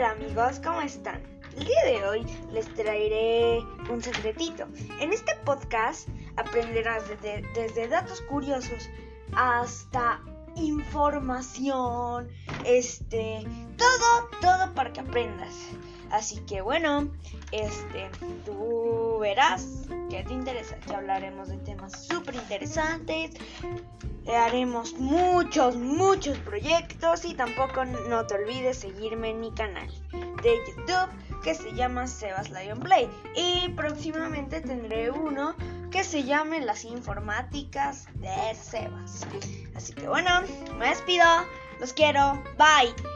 Hola amigos, ¿cómo están? El día de hoy les traeré un secretito. En este podcast aprenderás desde, desde datos curiosos hasta información, este, todo, todo para que aprendas. Así que bueno, este, tú verás que te interesa, que hablaremos de temas súper interesantes, haremos muchos, muchos proyectos y tampoco no te olvides seguirme en mi canal de YouTube que se llama Sebas Lion Play y próximamente tendré uno que se llame Las Informáticas de Sebas. Así que bueno, me despido, los quiero, bye.